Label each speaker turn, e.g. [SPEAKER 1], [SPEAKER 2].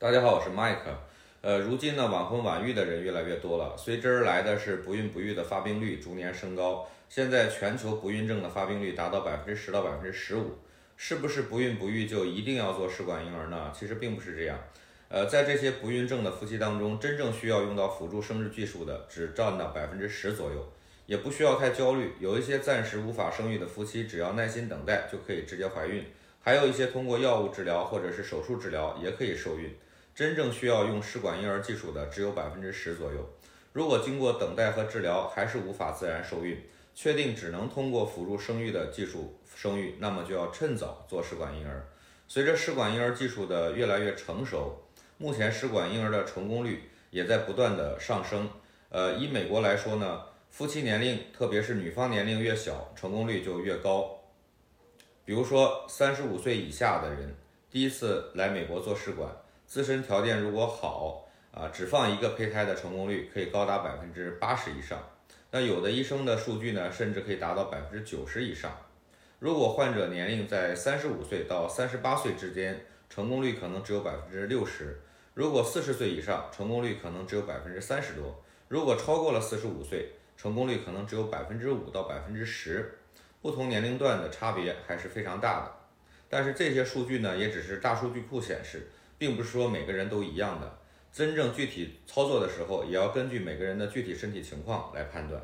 [SPEAKER 1] 大家好，我是 Mike。呃，如今呢，晚婚晚育的人越来越多了，随之而来的是不孕不育的发病率逐年升高。现在全球不孕症的发病率达到百分之十到百分之十五。是不是不孕不育就一定要做试管婴儿呢？其实并不是这样。呃，在这些不孕症的夫妻当中，真正需要用到辅助生殖技术的只占到百分之十左右，也不需要太焦虑。有一些暂时无法生育的夫妻，只要耐心等待就可以直接怀孕。还有一些通过药物治疗或者是手术治疗也可以受孕。真正需要用试管婴儿技术的只有百分之十左右。如果经过等待和治疗还是无法自然受孕，确定只能通过辅助生育的技术生育，那么就要趁早做试管婴儿。随着试管婴儿技术的越来越成熟，目前试管婴儿的成功率也在不断的上升。呃，以美国来说呢，夫妻年龄，特别是女方年龄越小，成功率就越高。比如说，三十五岁以下的人第一次来美国做试管。自身条件如果好啊，只放一个胚胎的成功率可以高达百分之八十以上。那有的医生的数据呢，甚至可以达到百分之九十以上。如果患者年龄在三十五岁到三十八岁之间，成功率可能只有百分之六十；如果四十岁以上，成功率可能只有百分之三十多；如果超过了四十五岁，成功率可能只有百分之五到百分之十。不同年龄段的差别还是非常大的。但是这些数据呢，也只是大数据库显示。并不是说每个人都一样的，真正具体操作的时候，也要根据每个人的具体身体情况来判断。